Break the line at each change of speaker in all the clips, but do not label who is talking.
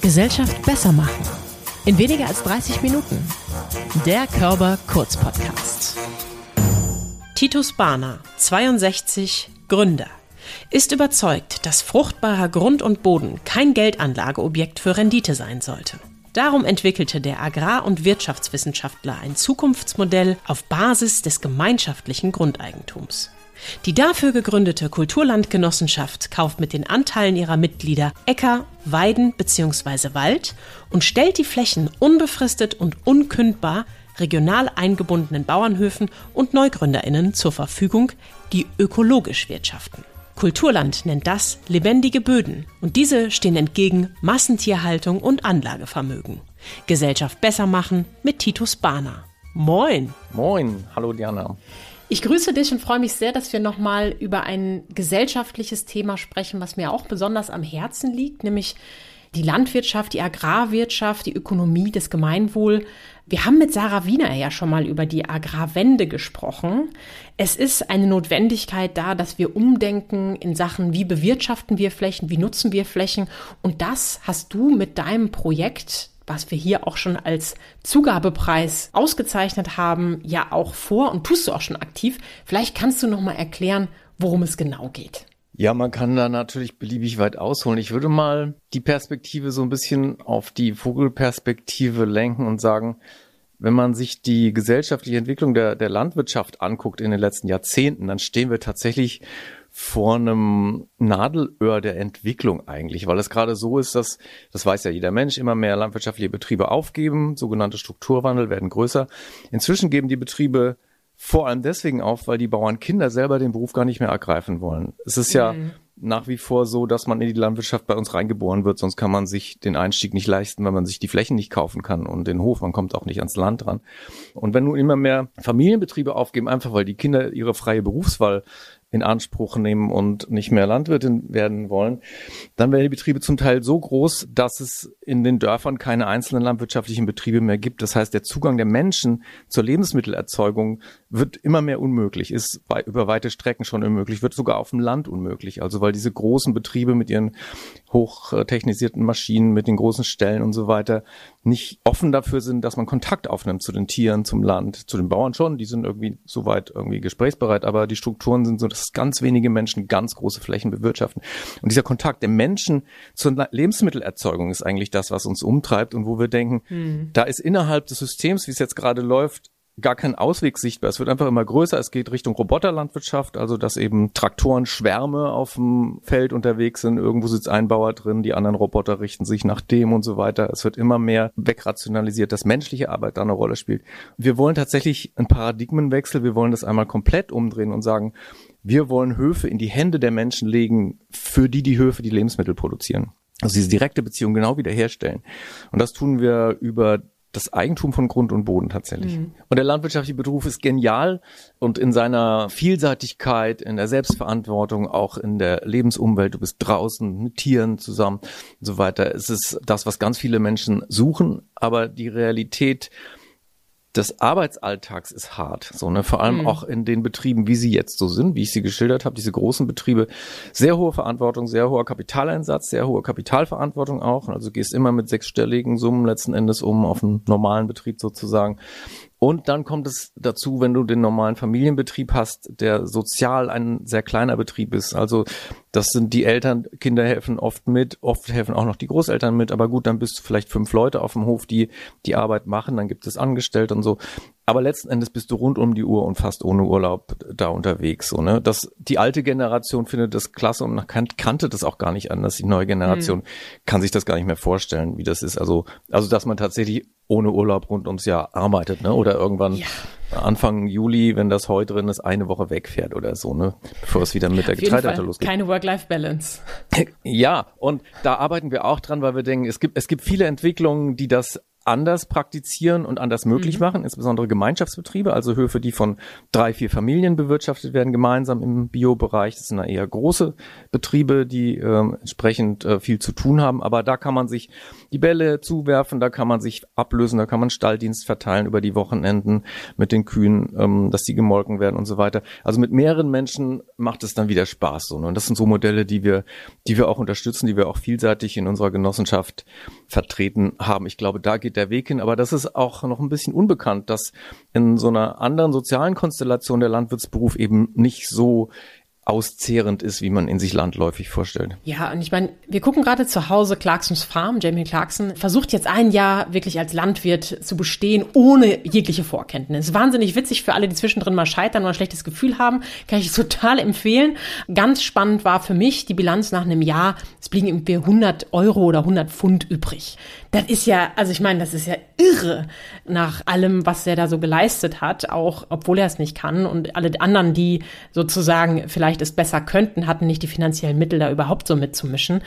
Gesellschaft besser machen. In weniger als 30 Minuten. Der Körper Kurz Podcast. Titus Barner, 62, Gründer, ist überzeugt, dass fruchtbarer Grund und Boden kein Geldanlageobjekt für Rendite sein sollte. Darum entwickelte der Agrar- und Wirtschaftswissenschaftler ein Zukunftsmodell auf Basis des gemeinschaftlichen Grundeigentums. Die dafür gegründete Kulturlandgenossenschaft kauft mit den Anteilen ihrer Mitglieder Äcker, Weiden bzw. Wald und stellt die Flächen unbefristet und unkündbar regional eingebundenen Bauernhöfen und Neugründerinnen zur Verfügung, die ökologisch wirtschaften. Kulturland nennt das lebendige Böden und diese stehen entgegen Massentierhaltung und Anlagevermögen. Gesellschaft besser machen mit Titus Bahner. Moin.
Moin, hallo Diana.
Ich grüße dich und freue mich sehr, dass wir nochmal über ein gesellschaftliches Thema sprechen, was mir auch besonders am Herzen liegt, nämlich die Landwirtschaft, die Agrarwirtschaft, die Ökonomie, das Gemeinwohl. Wir haben mit Sarah Wiener ja schon mal über die Agrarwende gesprochen. Es ist eine Notwendigkeit da, dass wir umdenken in Sachen, wie bewirtschaften wir Flächen, wie nutzen wir Flächen. Und das hast du mit deinem Projekt was wir hier auch schon als Zugabepreis ausgezeichnet haben, ja auch vor und tust du auch schon aktiv. Vielleicht kannst du noch mal erklären, worum es genau geht.
Ja, man kann da natürlich beliebig weit ausholen. Ich würde mal die Perspektive so ein bisschen auf die Vogelperspektive lenken und sagen, wenn man sich die gesellschaftliche Entwicklung der, der Landwirtschaft anguckt in den letzten Jahrzehnten, dann stehen wir tatsächlich vor einem Nadelöhr der Entwicklung eigentlich, weil es gerade so ist, dass, das weiß ja jeder Mensch, immer mehr landwirtschaftliche Betriebe aufgeben, sogenannte Strukturwandel werden größer. Inzwischen geben die Betriebe vor allem deswegen auf, weil die Bauern Kinder selber den Beruf gar nicht mehr ergreifen wollen. Es ist ja mhm. nach wie vor so, dass man in die Landwirtschaft bei uns reingeboren wird, sonst kann man sich den Einstieg nicht leisten, weil man sich die Flächen nicht kaufen kann und den Hof, man kommt auch nicht ans Land dran. Und wenn nun immer mehr Familienbetriebe aufgeben, einfach weil die Kinder ihre freie Berufswahl in Anspruch nehmen und nicht mehr Landwirtin werden wollen, dann werden die Betriebe zum Teil so groß, dass es in den Dörfern keine einzelnen landwirtschaftlichen Betriebe mehr gibt. Das heißt, der Zugang der Menschen zur Lebensmittelerzeugung wird immer mehr unmöglich, ist bei, über weite Strecken schon unmöglich, wird sogar auf dem Land unmöglich. Also weil diese großen Betriebe mit ihren hochtechnisierten Maschinen, mit den großen Stellen und so weiter nicht offen dafür sind, dass man Kontakt aufnimmt zu den Tieren, zum Land, zu den Bauern schon. Die sind irgendwie soweit irgendwie gesprächsbereit, aber die Strukturen sind so, dass ganz wenige Menschen ganz große Flächen bewirtschaften. Und dieser Kontakt der Menschen zur Lebensmittelerzeugung ist eigentlich das, was uns umtreibt und wo wir denken, hm. da ist innerhalb des Systems, wie es jetzt gerade läuft, gar kein Ausweg sichtbar. Es wird einfach immer größer. Es geht Richtung Roboterlandwirtschaft, also dass eben Traktoren Schwärme auf dem Feld unterwegs sind. Irgendwo sitzt ein Bauer drin, die anderen Roboter richten sich nach dem und so weiter. Es wird immer mehr wegrationalisiert, dass menschliche Arbeit da eine Rolle spielt. Wir wollen tatsächlich einen Paradigmenwechsel. Wir wollen das einmal komplett umdrehen und sagen, wir wollen Höfe in die Hände der Menschen legen, für die die Höfe die Lebensmittel produzieren. Also diese direkte Beziehung genau wiederherstellen. Und das tun wir über das Eigentum von Grund und Boden tatsächlich. Mhm. Und der landwirtschaftliche Beruf ist genial und in seiner Vielseitigkeit, in der Selbstverantwortung, auch in der Lebensumwelt, du bist draußen mit Tieren zusammen und so weiter. Es ist das, was ganz viele Menschen suchen, aber die Realität des Arbeitsalltags ist hart. So, ne? Vor allem mhm. auch in den Betrieben, wie sie jetzt so sind, wie ich sie geschildert habe, diese großen Betriebe, sehr hohe Verantwortung, sehr hoher Kapitaleinsatz, sehr hohe Kapitalverantwortung auch. Also gehst immer mit sechsstelligen Summen letzten Endes um auf einen normalen Betrieb sozusagen. Und dann kommt es dazu, wenn du den normalen Familienbetrieb hast, der sozial ein sehr kleiner Betrieb ist. Also das sind die Eltern, Kinder helfen oft mit, oft helfen auch noch die Großeltern mit, aber gut, dann bist du vielleicht fünf Leute auf dem Hof, die die Arbeit machen, dann gibt es Angestellte und so. Aber letzten Endes bist du rund um die Uhr und fast ohne Urlaub da unterwegs. So, ne? das, die alte Generation findet das klasse und kan kannte das auch gar nicht anders. Die neue Generation mhm. kann sich das gar nicht mehr vorstellen, wie das ist. Also, also dass man tatsächlich ohne Urlaub rund ums Jahr arbeitet, ne? Oder irgendwann ja. Anfang Juli, wenn das Heu drin ist, eine Woche wegfährt oder so, ne? Bevor es wieder mit der Getreideernte losgeht.
Keine Work-Life-Balance.
Ja, und da arbeiten wir auch dran, weil wir denken, es gibt, es gibt viele Entwicklungen, die das anders praktizieren und anders möglich mhm. machen, insbesondere Gemeinschaftsbetriebe, also Höfe, die von drei, vier Familien bewirtschaftet werden, gemeinsam im Biobereich. Das sind eher große Betriebe, die äh, entsprechend äh, viel zu tun haben. Aber da kann man sich die Bälle zuwerfen, da kann man sich ablösen, da kann man Stalldienst verteilen über die Wochenenden mit den Kühen, ähm, dass die gemolken werden und so weiter. Also mit mehreren Menschen macht es dann wieder Spaß. So, ne? Und das sind so Modelle, die wir, die wir auch unterstützen, die wir auch vielseitig in unserer Genossenschaft vertreten haben. Ich glaube, da geht der Weg hin. Aber das ist auch noch ein bisschen unbekannt, dass in so einer anderen sozialen Konstellation der Landwirtsberuf eben nicht so auszehrend ist, wie man in sich landläufig vorstellt.
Ja, und ich meine, wir gucken gerade zu Hause Clarksons Farm. Jamie Clarkson versucht jetzt ein Jahr wirklich als Landwirt zu bestehen, ohne jegliche Vorkenntnis. Wahnsinnig witzig für alle, die zwischendrin mal scheitern oder ein schlechtes Gefühl haben. Kann ich total empfehlen. Ganz spannend war für mich die Bilanz nach einem Jahr. Es blieben irgendwie 100 Euro oder 100 Pfund übrig. Das ist ja, also ich meine, das ist ja irre nach allem, was er da so geleistet hat, auch obwohl er es nicht kann. Und alle anderen, die sozusagen vielleicht es besser könnten, hatten nicht die finanziellen Mittel, da überhaupt so mitzumischen.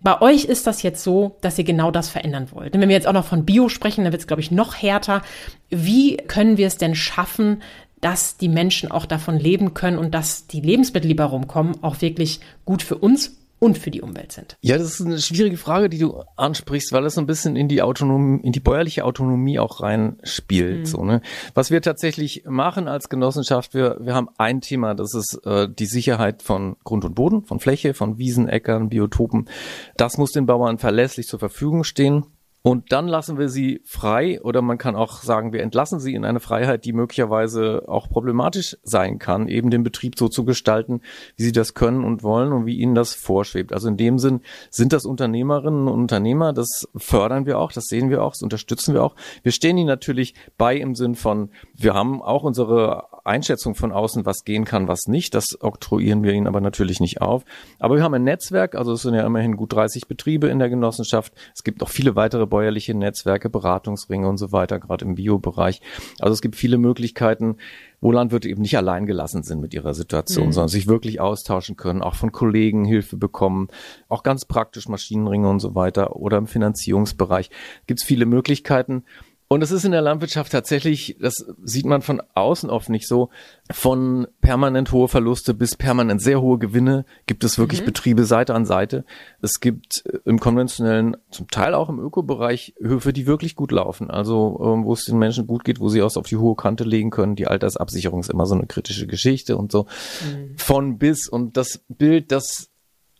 Bei euch ist das jetzt so, dass ihr genau das verändern wollt. Und wenn wir jetzt auch noch von Bio sprechen, dann wird es, glaube ich, noch härter. Wie können wir es denn schaffen, dass die Menschen auch davon leben können und dass die Lebensmittel, die bei rumkommen, auch wirklich gut für uns und für die Umwelt sind?
Ja, das ist eine schwierige Frage, die du ansprichst, weil es so ein bisschen in die Autonomie, in die bäuerliche Autonomie auch reinspielt. Mhm. So, ne? Was wir tatsächlich machen als Genossenschaft, wir, wir haben ein Thema, das ist äh, die Sicherheit von Grund und Boden, von Fläche, von Wiesen, Äckern, Biotopen. Das muss den Bauern verlässlich zur Verfügung stehen. Und dann lassen wir sie frei oder man kann auch sagen, wir entlassen sie in eine Freiheit, die möglicherweise auch problematisch sein kann, eben den Betrieb so zu gestalten, wie sie das können und wollen und wie ihnen das vorschwebt. Also in dem Sinn sind das Unternehmerinnen und Unternehmer, das fördern wir auch, das sehen wir auch, das unterstützen wir auch. Wir stehen ihnen natürlich bei im Sinn von, wir haben auch unsere Einschätzung von außen, was gehen kann, was nicht. Das oktroyieren wir ihnen aber natürlich nicht auf. Aber wir haben ein Netzwerk, also es sind ja immerhin gut 30 Betriebe in der Genossenschaft. Es gibt noch viele weitere bäuerliche Netzwerke, Beratungsringe und so weiter, gerade im Biobereich. Also es gibt viele Möglichkeiten, wo Landwirte eben nicht allein gelassen sind mit ihrer Situation, mhm. sondern sich wirklich austauschen können, auch von Kollegen Hilfe bekommen, auch ganz praktisch Maschinenringe und so weiter oder im Finanzierungsbereich gibt es viele Möglichkeiten. Und es ist in der Landwirtschaft tatsächlich, das sieht man von außen oft nicht so, von permanent hohe Verluste bis permanent sehr hohe Gewinne gibt es wirklich mhm. Betriebe Seite an Seite. Es gibt äh, im konventionellen, zum Teil auch im Ökobereich Höfe, die wirklich gut laufen. Also ähm, wo es den Menschen gut geht, wo sie aus auf die hohe Kante legen können. Die Altersabsicherung ist immer so eine kritische Geschichte und so. Mhm. Von bis. Und das Bild, das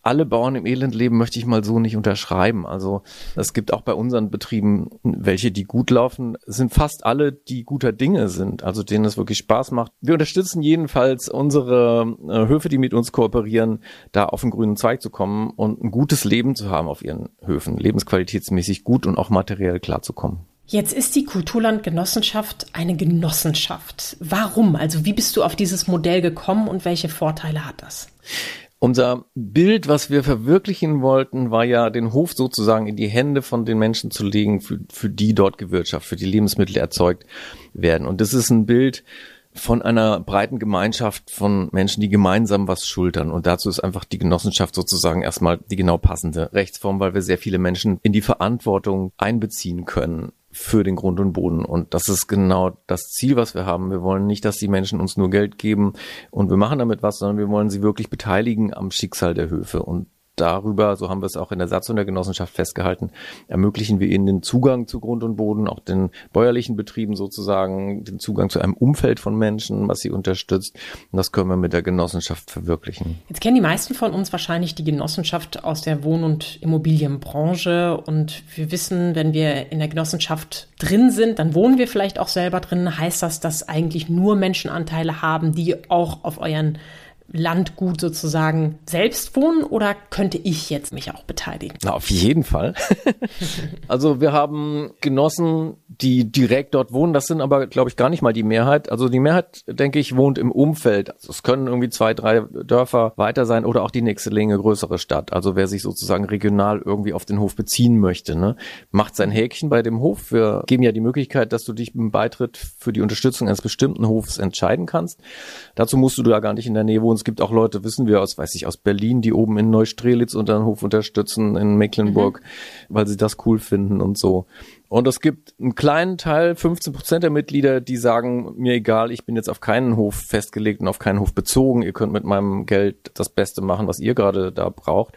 alle Bauern im Elend leben, möchte ich mal so nicht unterschreiben. Also es gibt auch bei unseren Betrieben welche, die gut laufen, es sind fast alle, die guter Dinge sind, also denen es wirklich Spaß macht. Wir unterstützen jedenfalls unsere äh, Höfe, die mit uns kooperieren, da auf den grünen Zweig zu kommen und ein gutes Leben zu haben auf ihren Höfen, lebensqualitätsmäßig gut und auch materiell klarzukommen.
Jetzt ist die Kulturlandgenossenschaft eine Genossenschaft. Warum? Also wie bist du auf dieses Modell gekommen und welche Vorteile hat das?
Unser Bild, was wir verwirklichen wollten, war ja, den Hof sozusagen in die Hände von den Menschen zu legen, für, für die dort gewirtschaftet, für die Lebensmittel erzeugt werden. Und das ist ein Bild von einer breiten Gemeinschaft von Menschen, die gemeinsam was schultern. Und dazu ist einfach die Genossenschaft sozusagen erstmal die genau passende Rechtsform, weil wir sehr viele Menschen in die Verantwortung einbeziehen können für den Grund und Boden. Und das ist genau das Ziel, was wir haben. Wir wollen nicht, dass die Menschen uns nur Geld geben und wir machen damit was, sondern wir wollen sie wirklich beteiligen am Schicksal der Höfe. Und darüber, so haben wir es auch in der Satzung der Genossenschaft festgehalten, ermöglichen wir ihnen den Zugang zu Grund und Boden, auch den bäuerlichen Betrieben sozusagen, den Zugang zu einem Umfeld von Menschen, was sie unterstützt. Und das können wir mit der Genossenschaft verwirklichen.
Jetzt kennen die meisten von uns wahrscheinlich die Genossenschaft aus der Wohn- und Immobilienbranche und wir wissen, wenn wir in der Genossenschaft drin sind, dann wohnen wir vielleicht auch selber drin. Heißt das, dass eigentlich nur Menschenanteile haben, die auch auf euren Landgut sozusagen selbst wohnen oder könnte ich jetzt mich auch beteiligen?
Na, auf jeden Fall. also wir haben Genossen, die direkt dort wohnen. Das sind aber, glaube ich, gar nicht mal die Mehrheit. Also die Mehrheit, denke ich, wohnt im Umfeld. Also es können irgendwie zwei, drei Dörfer weiter sein oder auch die nächste Länge größere Stadt. Also wer sich sozusagen regional irgendwie auf den Hof beziehen möchte, ne, macht sein Häkchen bei dem Hof. Wir geben ja die Möglichkeit, dass du dich im Beitritt für die Unterstützung eines bestimmten Hofs entscheiden kannst. Dazu musst du da gar nicht in der Nähe wohnen es gibt auch Leute, wissen wir aus, weiß ich, aus Berlin, die oben in Neustrelitz unter den Hof unterstützen, in Mecklenburg, mhm. weil sie das cool finden und so. Und es gibt einen kleinen Teil, 15 Prozent der Mitglieder, die sagen, mir egal, ich bin jetzt auf keinen Hof festgelegt und auf keinen Hof bezogen. Ihr könnt mit meinem Geld das Beste machen, was ihr gerade da braucht.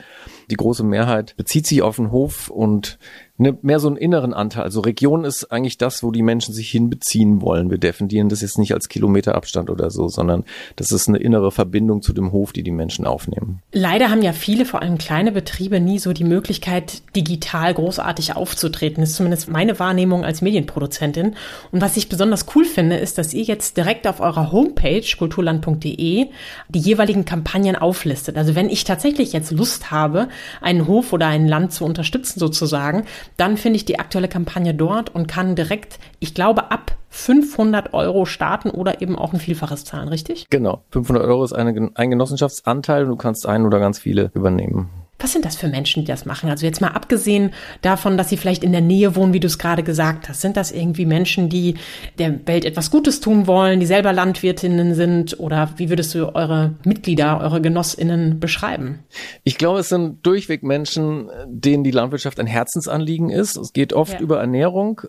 Die große Mehrheit bezieht sich auf den Hof und ne, mehr so einen inneren Anteil. Also Region ist eigentlich das, wo die Menschen sich hinbeziehen wollen. Wir definieren das jetzt nicht als Kilometerabstand oder so, sondern das ist eine innere Verbindung zu dem Hof, die die Menschen aufnehmen.
Leider haben ja viele, vor allem kleine Betriebe, nie so die Möglichkeit, digital großartig aufzutreten. Das ist zumindest meine Wahrnehmung als Medienproduzentin. Und was ich besonders cool finde, ist, dass ihr jetzt direkt auf eurer Homepage kulturland.de die jeweiligen Kampagnen auflistet. Also wenn ich tatsächlich jetzt Lust habe, einen Hof oder ein Land zu unterstützen sozusagen, dann finde ich die aktuelle Kampagne dort und kann direkt, ich glaube, ab 500 Euro starten oder eben auch ein Vielfaches zahlen, richtig?
Genau. 500 Euro ist eine, ein Genossenschaftsanteil und du kannst einen oder ganz viele übernehmen.
Was sind das für Menschen, die das machen? Also jetzt mal abgesehen davon, dass sie vielleicht in der Nähe wohnen, wie du es gerade gesagt hast. Sind das irgendwie Menschen, die der Welt etwas Gutes tun wollen, die selber Landwirtinnen sind? Oder wie würdest du eure Mitglieder, eure Genossinnen beschreiben?
Ich glaube, es sind durchweg Menschen, denen die Landwirtschaft ein Herzensanliegen ist. Es geht oft ja. über Ernährung.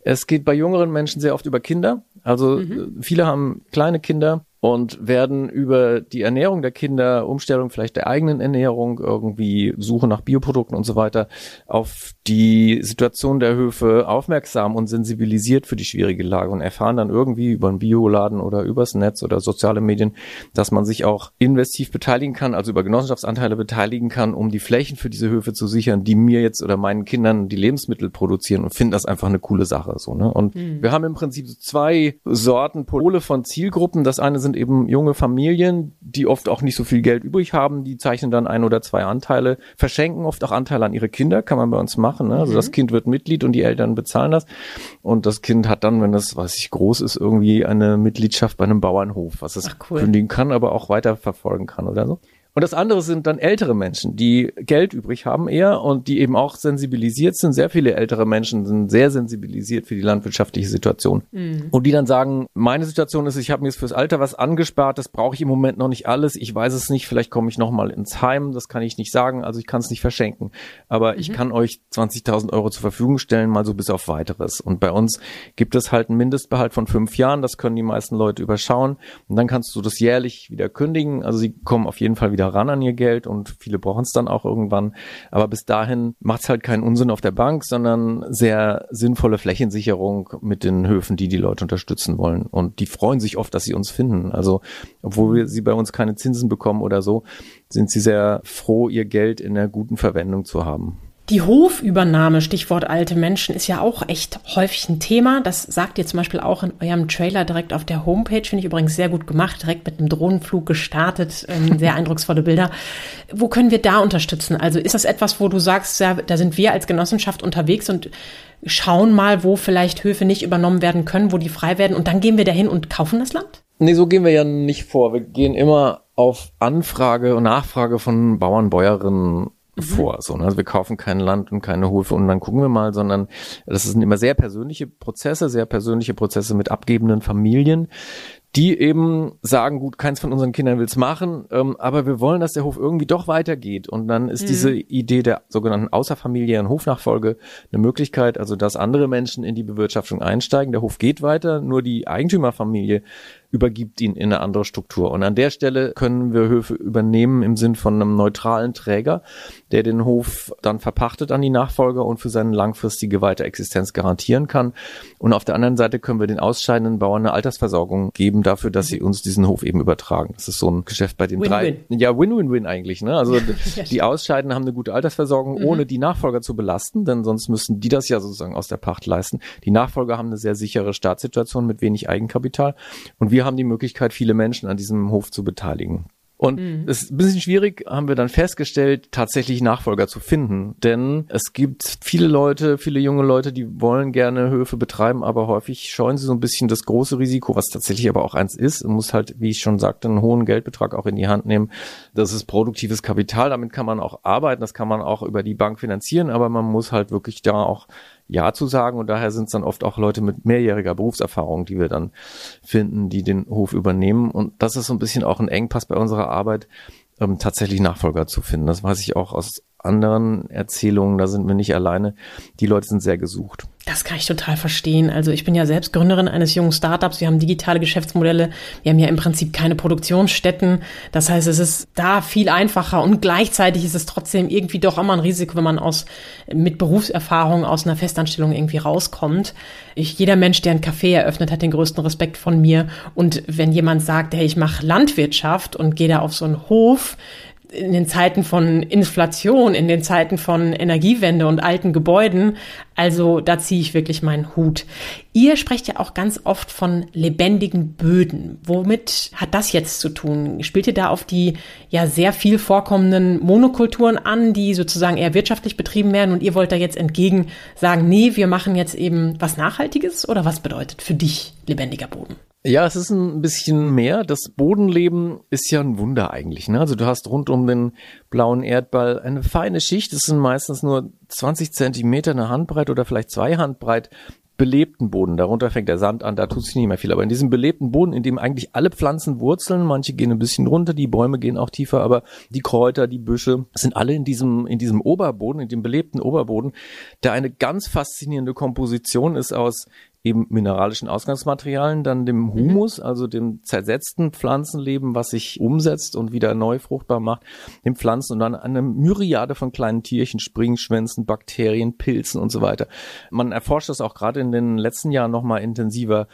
Es geht bei jüngeren Menschen sehr oft über Kinder. Also mhm. viele haben kleine Kinder und werden über die Ernährung der Kinder, Umstellung vielleicht der eigenen Ernährung, irgendwie Suche nach Bioprodukten und so weiter, auf die Situation der Höfe aufmerksam und sensibilisiert für die schwierige Lage und erfahren dann irgendwie über einen Bioladen oder übers Netz oder soziale Medien, dass man sich auch investiv beteiligen kann, also über Genossenschaftsanteile beteiligen kann, um die Flächen für diese Höfe zu sichern, die mir jetzt oder meinen Kindern die Lebensmittel produzieren und finden das einfach eine coole Sache, so, ne? Und mhm. wir haben im Prinzip zwei Sorten Pole von Zielgruppen. Das eine sind sind eben junge Familien, die oft auch nicht so viel Geld übrig haben, die zeichnen dann ein oder zwei Anteile, verschenken oft auch Anteile an ihre Kinder, kann man bei uns machen. Ne? Also mhm. das Kind wird Mitglied und die Eltern bezahlen das. Und das Kind hat dann, wenn das, weiß ich, groß ist, irgendwie eine Mitgliedschaft bei einem Bauernhof, was es cool. kündigen kann, aber auch weiterverfolgen kann oder so. Und das andere sind dann ältere Menschen, die Geld übrig haben eher und die eben auch sensibilisiert sind. Sehr viele ältere Menschen sind sehr sensibilisiert für die landwirtschaftliche Situation. Mhm. Und die dann sagen, meine Situation ist, ich habe mir jetzt fürs Alter was angespart, das brauche ich im Moment noch nicht alles. Ich weiß es nicht, vielleicht komme ich noch mal ins Heim, das kann ich nicht sagen, also ich kann es nicht verschenken. Aber mhm. ich kann euch 20.000 Euro zur Verfügung stellen, mal so bis auf weiteres. Und bei uns gibt es halt einen Mindestbehalt von fünf Jahren, das können die meisten Leute überschauen. Und dann kannst du das jährlich wieder kündigen. Also sie kommen auf jeden Fall wieder wieder ran an ihr Geld und viele brauchen es dann auch irgendwann. Aber bis dahin macht es halt keinen Unsinn auf der Bank, sondern sehr sinnvolle Flächensicherung mit den Höfen, die die Leute unterstützen wollen. Und die freuen sich oft, dass sie uns finden. Also, obwohl wir sie bei uns keine Zinsen bekommen oder so, sind sie sehr froh, ihr Geld in einer guten Verwendung zu haben.
Die Hofübernahme, Stichwort alte Menschen, ist ja auch echt häufig ein Thema. Das sagt ihr zum Beispiel auch in eurem Trailer direkt auf der Homepage. Finde ich übrigens sehr gut gemacht, direkt mit einem Drohnenflug gestartet. Ähm, sehr eindrucksvolle Bilder. Wo können wir da unterstützen? Also ist das etwas, wo du sagst, ja, da sind wir als Genossenschaft unterwegs und schauen mal, wo vielleicht Höfe nicht übernommen werden können, wo die frei werden und dann gehen wir dahin und kaufen das Land?
Nee, so gehen wir ja nicht vor. Wir gehen immer auf Anfrage und Nachfrage von Bauern, Bäuerinnen mhm. vor. So, ne? Also wir kaufen kein Land und keine Hofe und dann gucken wir mal, sondern das sind immer sehr persönliche Prozesse, sehr persönliche Prozesse mit abgebenden Familien, die eben sagen, gut, keins von unseren Kindern will's machen, ähm, aber wir wollen, dass der Hof irgendwie doch weitergeht. Und dann ist mhm. diese Idee der sogenannten außerfamiliären Hofnachfolge eine Möglichkeit, also dass andere Menschen in die Bewirtschaftung einsteigen. Der Hof geht weiter, nur die Eigentümerfamilie übergibt ihn in eine andere Struktur. Und an der Stelle können wir Höfe übernehmen im Sinn von einem neutralen Träger, der den Hof dann verpachtet an die Nachfolger und für seine langfristige Weiterexistenz garantieren kann. Und auf der anderen Seite können wir den ausscheidenden Bauern eine Altersversorgung geben dafür, dass sie uns diesen Hof eben übertragen. Das ist so ein Geschäft bei den Win -win. drei. Ja, Win-Win-Win eigentlich. Ne? Also die Ausscheidenden haben eine gute Altersversorgung, mhm. ohne die Nachfolger zu belasten, denn sonst müssten die das ja sozusagen aus der Pacht leisten. Die Nachfolger haben eine sehr sichere Staatssituation mit wenig Eigenkapital und wir wir haben die Möglichkeit, viele Menschen an diesem Hof zu beteiligen. Und mhm. es ist ein bisschen schwierig, haben wir dann festgestellt, tatsächlich Nachfolger zu finden. Denn es gibt viele Leute, viele junge Leute, die wollen gerne Höfe betreiben, aber häufig scheuen sie so ein bisschen das große Risiko, was tatsächlich aber auch eins ist. Man muss halt, wie ich schon sagte, einen hohen Geldbetrag auch in die Hand nehmen. Das ist produktives Kapital, damit kann man auch arbeiten, das kann man auch über die Bank finanzieren, aber man muss halt wirklich da auch ja zu sagen und daher sind es dann oft auch Leute mit mehrjähriger Berufserfahrung, die wir dann finden, die den Hof übernehmen und das ist so ein bisschen auch ein Engpass bei unserer Arbeit, ähm, tatsächlich Nachfolger zu finden. Das weiß ich auch aus anderen Erzählungen, da sind wir nicht alleine. Die Leute sind sehr gesucht.
Das kann ich total verstehen. Also ich bin ja selbst Gründerin eines jungen Startups. Wir haben digitale Geschäftsmodelle. Wir haben ja im Prinzip keine Produktionsstätten. Das heißt, es ist da viel einfacher und gleichzeitig ist es trotzdem irgendwie doch immer ein Risiko, wenn man aus, mit Berufserfahrung aus einer Festanstellung irgendwie rauskommt. Ich, jeder Mensch, der ein Café eröffnet, hat den größten Respekt von mir. Und wenn jemand sagt, hey, ich mache Landwirtschaft und gehe da auf so einen Hof, in den Zeiten von Inflation, in den Zeiten von Energiewende und alten Gebäuden. Also da ziehe ich wirklich meinen Hut. Ihr sprecht ja auch ganz oft von lebendigen Böden. Womit hat das jetzt zu tun? Spielt ihr da auf die ja sehr viel vorkommenden Monokulturen an, die sozusagen eher wirtschaftlich betrieben werden und ihr wollt da jetzt entgegen sagen, nee, wir machen jetzt eben was Nachhaltiges oder was bedeutet für dich lebendiger Boden?
Ja, es ist ein bisschen mehr. Das Bodenleben ist ja ein Wunder eigentlich. Ne? Also du hast rund um den blauen Erdball eine feine Schicht. Es sind meistens nur 20 Zentimeter eine Handbreit oder vielleicht zwei Handbreit belebten Boden. Darunter fängt der Sand an, da tut sich nicht mehr viel. Aber in diesem belebten Boden, in dem eigentlich alle Pflanzen wurzeln, manche gehen ein bisschen runter, die Bäume gehen auch tiefer, aber die Kräuter, die Büsche sind alle in diesem, in diesem Oberboden, in dem belebten Oberboden, der eine ganz faszinierende Komposition ist aus eben mineralischen Ausgangsmaterialien, dann dem mhm. Humus, also dem zersetzten Pflanzenleben, was sich umsetzt und wieder neu fruchtbar macht, den Pflanzen und dann eine Myriade von kleinen Tierchen, Springschwänzen, Bakterien, Pilzen und so weiter. Man erforscht das auch gerade in den letzten Jahren nochmal intensiver,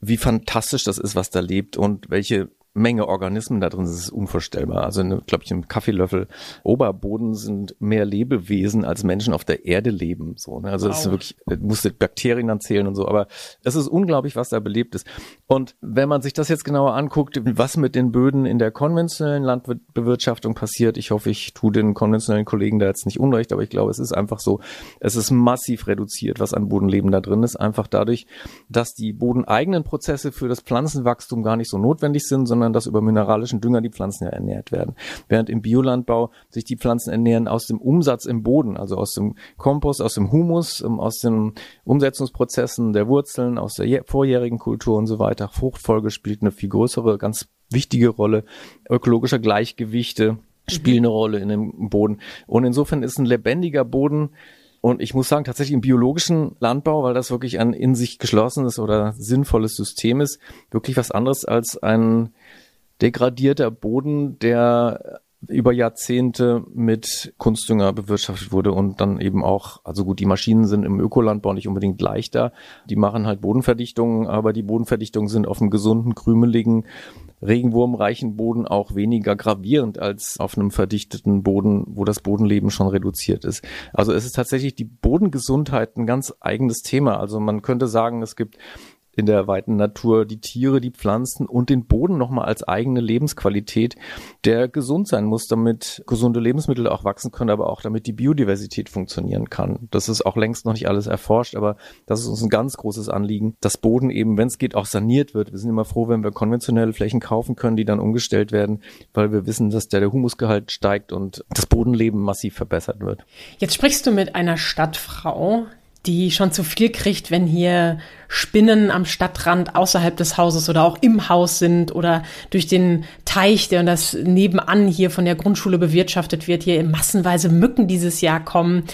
wie fantastisch das ist, was da lebt und welche Menge Organismen da drin, das ist unvorstellbar. Also, glaube ich, im Kaffeelöffel Oberboden sind mehr Lebewesen als Menschen auf der Erde leben. So, ne? Also, es ist wirklich, musste Bakterien dann zählen und so, aber es ist unglaublich, was da belebt ist. Und wenn man sich das jetzt genauer anguckt, was mit den Böden in der konventionellen Landbewirtschaftung passiert, ich hoffe, ich tue den konventionellen Kollegen da jetzt nicht unrecht, aber ich glaube, es ist einfach so, es ist massiv reduziert, was an Bodenleben da drin ist, einfach dadurch, dass die bodeneigenen Prozesse für das Pflanzenwachstum gar nicht so notwendig sind, sondern sondern dass über mineralischen Dünger die Pflanzen ja ernährt werden. Während im Biolandbau sich die Pflanzen ernähren aus dem Umsatz im Boden, also aus dem Kompost, aus dem Humus, ähm, aus den Umsetzungsprozessen der Wurzeln, aus der vorjährigen Kultur und so weiter. Fruchtfolge spielt eine viel größere, ganz wichtige Rolle. Ökologischer Gleichgewichte spielen eine Rolle in dem Boden. Und insofern ist ein lebendiger Boden und ich muss sagen, tatsächlich im biologischen Landbau, weil das wirklich ein in sich geschlossenes oder sinnvolles System ist, wirklich was anderes als ein degradierter Boden, der über Jahrzehnte mit Kunstdünger bewirtschaftet wurde und dann eben auch, also gut, die Maschinen sind im Ökolandbau nicht unbedingt leichter. Die machen halt Bodenverdichtungen, aber die Bodenverdichtungen sind auf einem gesunden, krümeligen regenwurmreichen Boden auch weniger gravierend als auf einem verdichteten Boden, wo das Bodenleben schon reduziert ist. Also es ist tatsächlich die Bodengesundheit ein ganz eigenes Thema. Also man könnte sagen, es gibt in der weiten Natur die Tiere, die Pflanzen und den Boden nochmal als eigene Lebensqualität, der gesund sein muss, damit gesunde Lebensmittel auch wachsen können, aber auch damit die Biodiversität funktionieren kann. Das ist auch längst noch nicht alles erforscht, aber das ist uns ein ganz großes Anliegen, dass Boden eben, wenn es geht, auch saniert wird. Wir sind immer froh, wenn wir konventionelle Flächen kaufen können, die dann umgestellt werden, weil wir wissen, dass der, der Humusgehalt steigt und das Bodenleben massiv verbessert wird.
Jetzt sprichst du mit einer Stadtfrau, die schon zu viel kriegt, wenn hier Spinnen am Stadtrand außerhalb des Hauses oder auch im Haus sind oder durch den Teich, der und das nebenan hier von der Grundschule bewirtschaftet wird, hier massenweise Mücken dieses Jahr kommen.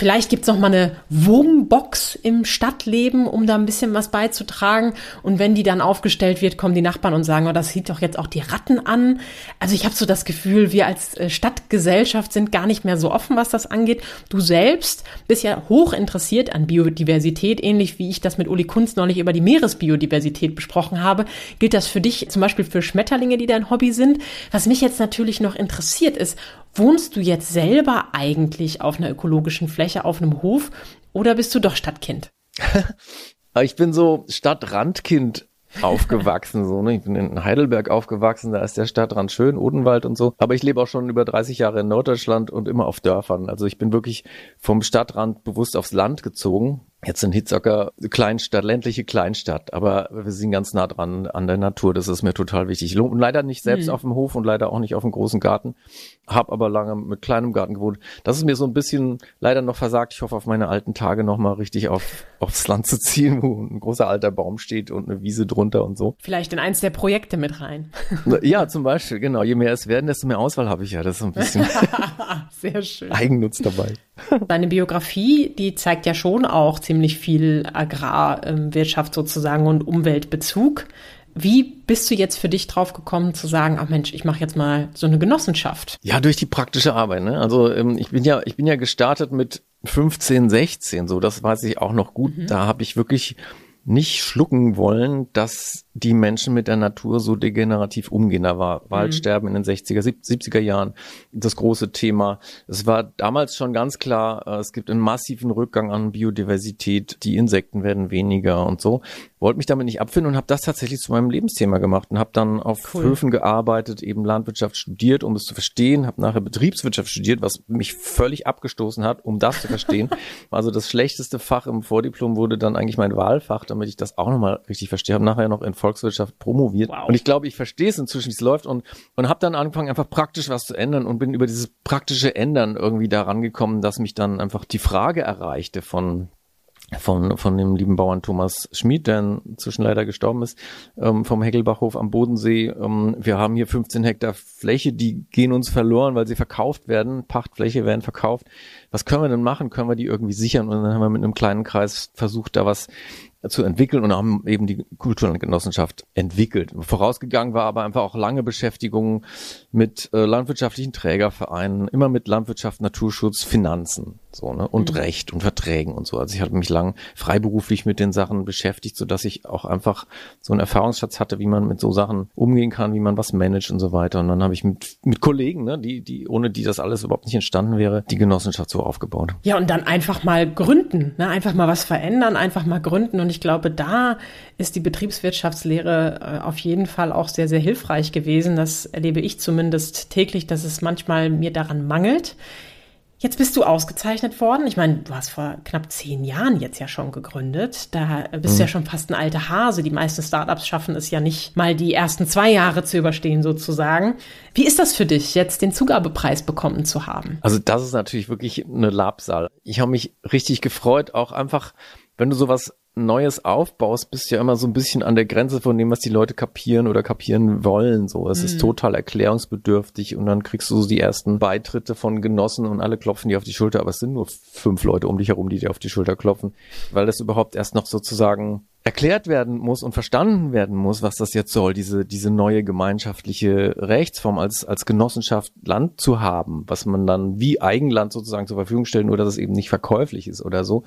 Vielleicht gibt's noch mal eine Wurmbox im Stadtleben, um da ein bisschen was beizutragen. Und wenn die dann aufgestellt wird, kommen die Nachbarn und sagen, oh, das sieht doch jetzt auch die Ratten an. Also ich habe so das Gefühl, wir als äh, Stadtgesellschaft sind gar nicht mehr so offen, was das angeht. Du selbst bist ja hoch interessiert an Biodiversität, ähnlich wie ich das mit Uli Kunz neulich über die Meeresbiodiversität besprochen habe. Gilt das für dich zum Beispiel für Schmetterlinge, die dein Hobby sind? Was mich jetzt natürlich noch interessiert ist, Wohnst du jetzt selber eigentlich auf einer ökologischen Fläche, auf einem Hof oder bist du doch Stadtkind?
ich bin so Stadtrandkind aufgewachsen, so, ne? Ich bin in Heidelberg aufgewachsen, da ist der Stadtrand schön, Odenwald und so. Aber ich lebe auch schon über 30 Jahre in Norddeutschland und immer auf Dörfern. Also ich bin wirklich vom Stadtrand bewusst aufs Land gezogen Jetzt in Hitzacker Kleinstadt, ländliche Kleinstadt, aber wir sind ganz nah dran an der Natur, das ist mir total wichtig. Und leider nicht selbst mhm. auf dem Hof und leider auch nicht auf dem großen Garten, hab aber lange mit kleinem Garten gewohnt. Das ist mir so ein bisschen leider noch versagt. Ich hoffe auf meine alten Tage nochmal richtig auf, aufs Land zu ziehen, wo ein großer alter Baum steht und eine Wiese drunter und so.
Vielleicht in eins der Projekte mit rein.
ja, zum Beispiel, genau. Je mehr es werden, desto mehr Auswahl habe ich ja. Das ist ein bisschen
Sehr schön.
Eigennutz dabei.
Deine Biografie, die zeigt ja schon auch ziemlich viel Agrarwirtschaft sozusagen und Umweltbezug. Wie bist du jetzt für dich drauf gekommen zu sagen, ach Mensch, ich mache jetzt mal so eine Genossenschaft?
Ja, durch die praktische Arbeit. Ne? Also ähm, ich bin ja, ich bin ja gestartet mit 15, 16, so das weiß ich auch noch gut. Mhm. Da habe ich wirklich nicht schlucken wollen, dass die Menschen mit der Natur so degenerativ umgehen. Da war mhm. Waldsterben in den 60er, 70er Jahren das große Thema. Es war damals schon ganz klar, äh, es gibt einen massiven Rückgang an Biodiversität, die Insekten werden weniger und so. Wollte mich damit nicht abfinden und habe das tatsächlich zu meinem Lebensthema gemacht und habe dann auf cool. Höfen gearbeitet, eben Landwirtschaft studiert, um es zu verstehen, habe nachher Betriebswirtschaft studiert, was mich völlig abgestoßen hat, um das zu verstehen. also das schlechteste Fach im Vordiplom wurde dann eigentlich mein Wahlfach, damit ich das auch nochmal richtig verstehe. Habe nachher noch in Volkswirtschaft promoviert. Wow. Und ich glaube, ich verstehe es inzwischen, wie es läuft und, und habe dann angefangen, einfach praktisch was zu ändern und bin über dieses praktische Ändern irgendwie daran gekommen, dass mich dann einfach die Frage erreichte von von, von dem lieben Bauern Thomas Schmid, der inzwischen leider gestorben ist, ähm, vom Heckelbachhof am Bodensee. Ähm, wir haben hier 15 Hektar Fläche, die gehen uns verloren, weil sie verkauft werden. Pachtfläche werden verkauft. Was können wir denn machen? Können wir die irgendwie sichern? Und dann haben wir mit einem kleinen Kreis versucht, da was zu entwickeln und haben eben die Kulturlandgenossenschaft entwickelt. Vorausgegangen war aber einfach auch lange Beschäftigung mit äh, landwirtschaftlichen Trägervereinen, immer mit Landwirtschaft, Naturschutz, Finanzen so ne und mhm. Recht und Verträgen und so. Also ich hatte mich lang freiberuflich mit den Sachen beschäftigt, so dass ich auch einfach so einen Erfahrungsschatz hatte, wie man mit so Sachen umgehen kann, wie man was managt und so weiter. Und dann habe ich mit mit Kollegen, ne, die die ohne die das alles überhaupt nicht entstanden wäre, die Genossenschaft so aufgebaut.
Ja und dann einfach mal gründen, ne, einfach mal was verändern, einfach mal gründen und und ich glaube, da ist die Betriebswirtschaftslehre äh, auf jeden Fall auch sehr, sehr hilfreich gewesen. Das erlebe ich zumindest täglich, dass es manchmal mir daran mangelt. Jetzt bist du ausgezeichnet worden. Ich meine, du hast vor knapp zehn Jahren jetzt ja schon gegründet. Da bist mhm. du ja schon fast ein alter Hase. Die meisten Startups schaffen es ja nicht mal die ersten zwei Jahre zu überstehen sozusagen. Wie ist das für dich, jetzt den Zugabepreis bekommen zu haben?
Also das ist natürlich wirklich eine Labsal. Ich habe mich richtig gefreut, auch einfach, wenn du sowas Neues aufbaust, bist ja immer so ein bisschen an der Grenze von dem, was die Leute kapieren oder kapieren wollen. So, es mhm. ist total erklärungsbedürftig und dann kriegst du so die ersten Beitritte von Genossen und alle klopfen dir auf die Schulter, aber es sind nur fünf Leute um dich herum, die dir auf die Schulter klopfen, weil das überhaupt erst noch sozusagen erklärt werden muss und verstanden werden muss, was das jetzt soll, diese, diese neue gemeinschaftliche Rechtsform als, als Genossenschaft Land zu haben, was man dann wie Eigenland sozusagen zur Verfügung stellt, nur dass es eben nicht verkäuflich ist oder so.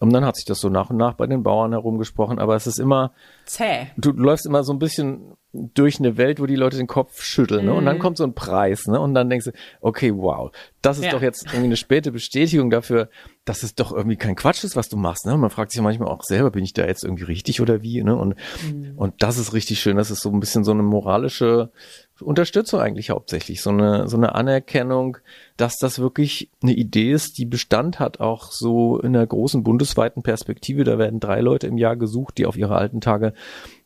Und dann hat sich das so nach und nach bei den Bauern herumgesprochen, aber es ist immer zäh. Du läufst immer so ein bisschen durch eine Welt, wo die Leute den Kopf schütteln, ne? Und dann mhm. kommt so ein Preis, ne? Und dann denkst du, okay, wow, das ist ja. doch jetzt irgendwie eine späte Bestätigung dafür, dass es doch irgendwie kein Quatsch ist, was du machst, ne? Man fragt sich ja manchmal auch selber, bin ich da jetzt irgendwie richtig oder wie, ne? Und, mhm. und das ist richtig schön. Das ist so ein bisschen so eine moralische Unterstützung eigentlich hauptsächlich. So eine, so eine Anerkennung, dass das wirklich eine Idee ist, die Bestand hat, auch so in der großen bundesweiten Perspektive. Da werden drei Leute im Jahr gesucht, die auf ihre alten Tage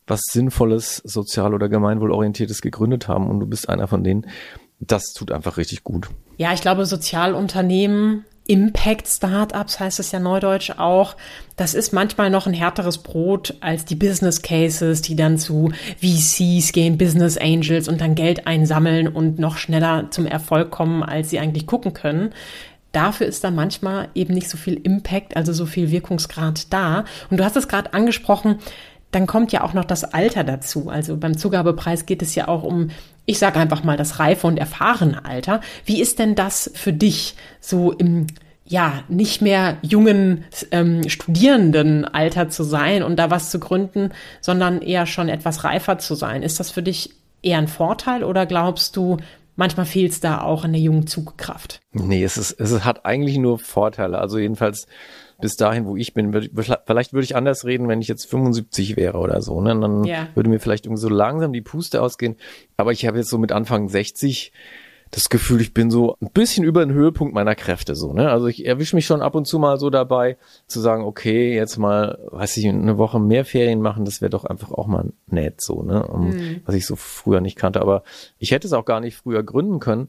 was Sinnvolles, sozial oder gemeinwohlorientiertes gegründet haben und du bist einer von denen. Das tut einfach richtig gut.
Ja, ich glaube, Sozialunternehmen Impact Startups heißt es ja neudeutsch auch. Das ist manchmal noch ein härteres Brot als die Business Cases, die dann zu VCs gehen, Business Angels und dann Geld einsammeln und noch schneller zum Erfolg kommen, als sie eigentlich gucken können. Dafür ist da manchmal eben nicht so viel Impact, also so viel Wirkungsgrad da. Und du hast es gerade angesprochen, dann kommt ja auch noch das Alter dazu. Also beim Zugabepreis geht es ja auch um, ich sage einfach mal, das reife und erfahrene Alter. Wie ist denn das für dich so im ja, nicht mehr jungen ähm, Studierendenalter zu sein und da was zu gründen, sondern eher schon etwas reifer zu sein. Ist das für dich eher ein Vorteil oder glaubst du, manchmal fehlt es da auch an der jungen Zugkraft?
Nee, es, ist, es hat eigentlich nur Vorteile. Also jedenfalls bis dahin, wo ich bin. Vielleicht würde ich anders reden, wenn ich jetzt 75 wäre oder so. Ne? Dann ja. würde mir vielleicht irgendwie so langsam die Puste ausgehen. Aber ich habe jetzt so mit Anfang 60 das Gefühl, ich bin so ein bisschen über den Höhepunkt meiner Kräfte so, ne? Also ich erwische mich schon ab und zu mal so dabei, zu sagen, okay, jetzt mal, weiß ich, eine Woche mehr Ferien machen, das wäre doch einfach auch mal nett so, ne? Um, mhm. Was ich so früher nicht kannte. Aber ich hätte es auch gar nicht früher gründen können,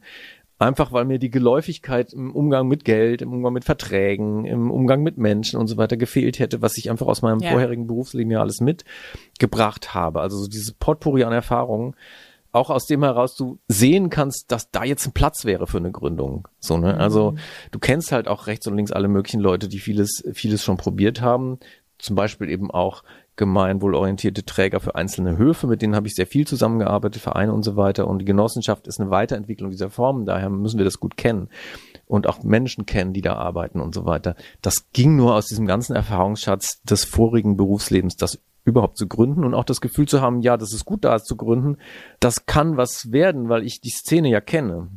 Einfach weil mir die Geläufigkeit im Umgang mit Geld, im Umgang mit Verträgen, im Umgang mit Menschen und so weiter gefehlt hätte, was ich einfach aus meinem ja. vorherigen Berufsleben ja alles mitgebracht habe. Also so dieses Potpourri an Erfahrungen auch aus dem heraus du sehen kannst, dass da jetzt ein Platz wäre für eine Gründung. So, ne? Also mhm. du kennst halt auch rechts und links alle möglichen Leute, die vieles, vieles schon probiert haben. Zum Beispiel eben auch gemeinwohlorientierte Träger für einzelne Höfe, mit denen habe ich sehr viel zusammengearbeitet, Vereine und so weiter. Und die Genossenschaft ist eine Weiterentwicklung dieser Form, daher müssen wir das gut kennen und auch Menschen kennen, die da arbeiten und so weiter. Das ging nur aus diesem ganzen Erfahrungsschatz des vorigen Berufslebens, das überhaupt zu gründen und auch das Gefühl zu haben, ja, das ist gut da zu gründen, das kann was werden, weil ich die Szene ja kenne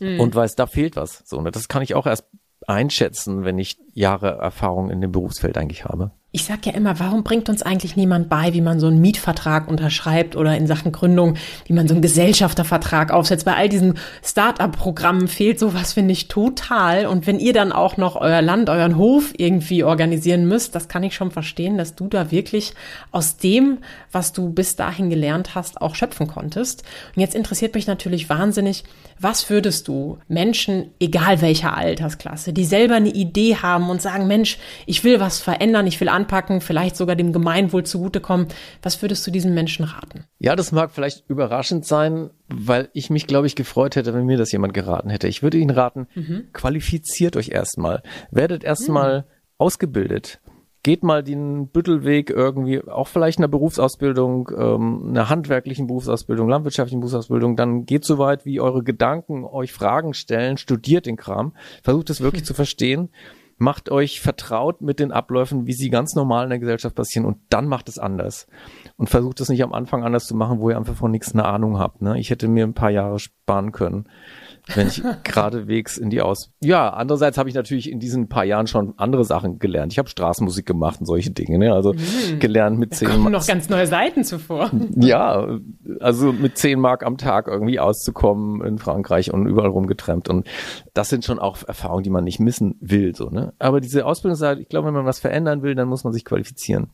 mhm. und weiß, da fehlt was. So, ne? das kann ich auch erst einschätzen, wenn ich Jahre Erfahrung in dem Berufsfeld eigentlich habe.
Ich sag ja immer, warum bringt uns eigentlich niemand bei, wie man so einen Mietvertrag unterschreibt oder in Sachen Gründung, wie man so einen Gesellschaftervertrag aufsetzt. Bei all diesen Start-up-Programmen fehlt sowas, finde ich, total. Und wenn ihr dann auch noch euer Land, euren Hof irgendwie organisieren müsst, das kann ich schon verstehen, dass du da wirklich aus dem, was du bis dahin gelernt hast, auch schöpfen konntest. Und jetzt interessiert mich natürlich wahnsinnig, was würdest du Menschen, egal welcher Altersklasse, die selber eine Idee haben und sagen, Mensch, ich will was verändern, ich will anpacken, vielleicht sogar dem Gemeinwohl zugutekommen. Was würdest du diesen Menschen raten?
Ja, das mag vielleicht überraschend sein, weil ich mich, glaube ich, gefreut hätte, wenn mir das jemand geraten hätte. Ich würde Ihnen raten, mhm. qualifiziert euch erstmal. Werdet erstmal mhm. ausgebildet geht mal den Büttelweg irgendwie, auch vielleicht einer Berufsausbildung, ähm, einer handwerklichen Berufsausbildung, landwirtschaftlichen Berufsausbildung, dann geht so weit, wie eure Gedanken euch Fragen stellen, studiert den Kram, versucht es wirklich zu verstehen macht euch vertraut mit den Abläufen, wie sie ganz normal in der Gesellschaft passieren und dann macht es anders. Und versucht es nicht am Anfang anders zu machen, wo ihr einfach von nichts eine Ahnung habt. Ne? Ich hätte mir ein paar Jahre sparen können wenn ich geradewegs in die Aus. Ja, andererseits habe ich natürlich in diesen paar Jahren schon andere Sachen gelernt. Ich habe Straßenmusik gemacht und solche Dinge, ne? Also mhm. gelernt mit zehn.
Kommen noch ganz neue Seiten zuvor.
Ja, also mit zehn Mark am Tag irgendwie auszukommen in Frankreich und überall rumgetrennt. Und das sind schon auch Erfahrungen, die man nicht missen will, so, ne? Aber diese Ausbildungszeit, ich glaube, wenn man was verändern will, dann muss man sich qualifizieren.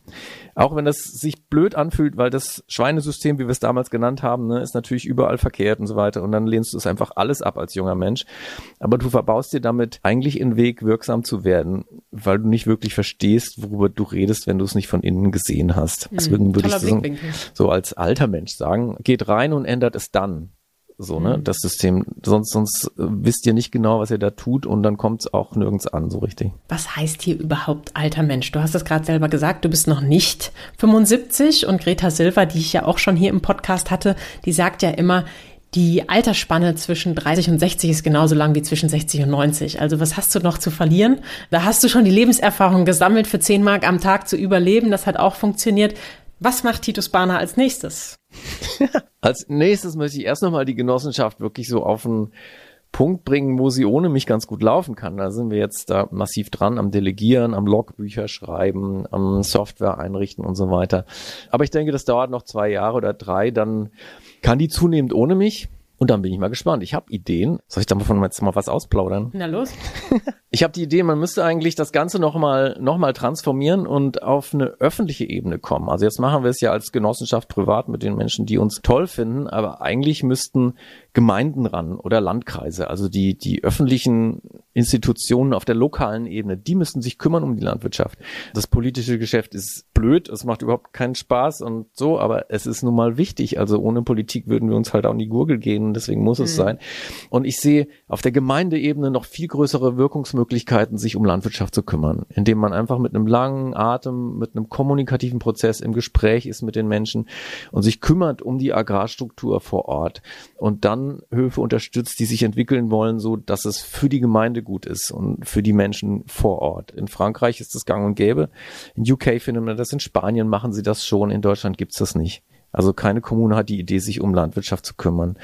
Auch wenn das sich blöd anfühlt, weil das Schweinesystem, wie wir es damals genannt haben, ne, ist natürlich überall verkehrt und so weiter. Und dann lehnst du es einfach alles ab als junger Mensch. Aber du verbaust dir damit eigentlich in Weg, wirksam zu werden, weil du nicht wirklich verstehst, worüber du redest, wenn du es nicht von innen gesehen hast. Mhm, Deswegen würde ich so, so als alter Mensch sagen, geht rein und ändert es dann so, ne, mhm. das System. Sonst, sonst äh, wisst ihr nicht genau, was ihr da tut und dann kommt es auch nirgends an, so richtig.
Was heißt hier überhaupt alter Mensch? Du hast es gerade selber gesagt, du bist noch nicht 75 und Greta Silva, die ich ja auch schon hier im Podcast hatte, die sagt ja immer, die Altersspanne zwischen 30 und 60 ist genauso lang wie zwischen 60 und 90. Also was hast du noch zu verlieren? Da hast du schon die Lebenserfahrung gesammelt, für 10 Mark am Tag zu überleben. Das hat auch funktioniert. Was macht Titus Bahner als nächstes?
als nächstes möchte ich erst nochmal die Genossenschaft wirklich so auf einen Punkt bringen, wo sie ohne mich ganz gut laufen kann. Da sind wir jetzt da massiv dran am Delegieren, am Logbücher schreiben, am Software einrichten und so weiter. Aber ich denke, das dauert noch zwei Jahre oder drei, dann kann die zunehmend ohne mich. Und dann bin ich mal gespannt. Ich habe Ideen. Soll ich da mal von jetzt mal was ausplaudern?
Na los.
ich habe die Idee, man müsste eigentlich das Ganze nochmal noch mal transformieren und auf eine öffentliche Ebene kommen. Also jetzt machen wir es ja als Genossenschaft privat mit den Menschen, die uns toll finden, aber eigentlich müssten Gemeinden ran oder Landkreise, also die, die öffentlichen Institutionen auf der lokalen Ebene, die müssen sich kümmern um die Landwirtschaft. Das politische Geschäft ist blöd, es macht überhaupt keinen Spaß und so, aber es ist nun mal wichtig. Also ohne Politik würden wir uns halt auch in die Gurgel gehen, deswegen muss es mhm. sein. Und ich sehe auf der Gemeindeebene noch viel größere Wirkungsmöglichkeiten, sich um Landwirtschaft zu kümmern, indem man einfach mit einem langen Atem, mit einem kommunikativen Prozess im Gespräch ist mit den Menschen und sich kümmert um die Agrarstruktur vor Ort und dann dann Höfe unterstützt, die sich entwickeln wollen, so dass es für die Gemeinde gut ist und für die Menschen vor Ort. In Frankreich ist das gang und gäbe. In UK findet man das, in Spanien machen sie das schon, in Deutschland gibt's das nicht. Also keine Kommune hat die Idee, sich um Landwirtschaft zu kümmern.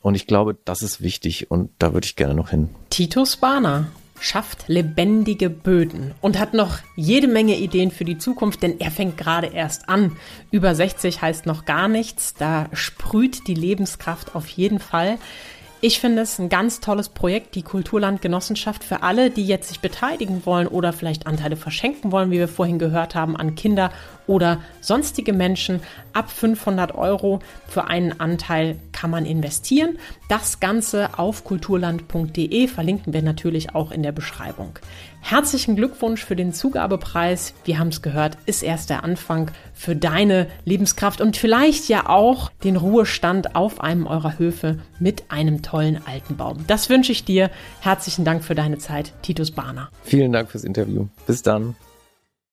Und ich glaube, das ist wichtig und da würde ich gerne noch hin.
Tito Spana schafft lebendige Böden und hat noch jede Menge Ideen für die Zukunft, denn er fängt gerade erst an. Über 60 heißt noch gar nichts, da sprüht die Lebenskraft auf jeden Fall. Ich finde es ein ganz tolles Projekt, die Kulturlandgenossenschaft für alle, die jetzt sich beteiligen wollen oder vielleicht Anteile verschenken wollen, wie wir vorhin gehört haben, an Kinder oder sonstige Menschen. Ab 500 Euro für einen Anteil kann man investieren. Das Ganze auf kulturland.de verlinken wir natürlich auch in der Beschreibung. Herzlichen Glückwunsch für den Zugabepreis. Wir haben es gehört, ist erst der Anfang für deine Lebenskraft und vielleicht ja auch den Ruhestand auf einem eurer Höfe mit einem tollen alten Baum. Das wünsche ich dir. Herzlichen Dank für deine Zeit, Titus Bahner.
Vielen Dank fürs Interview. Bis dann.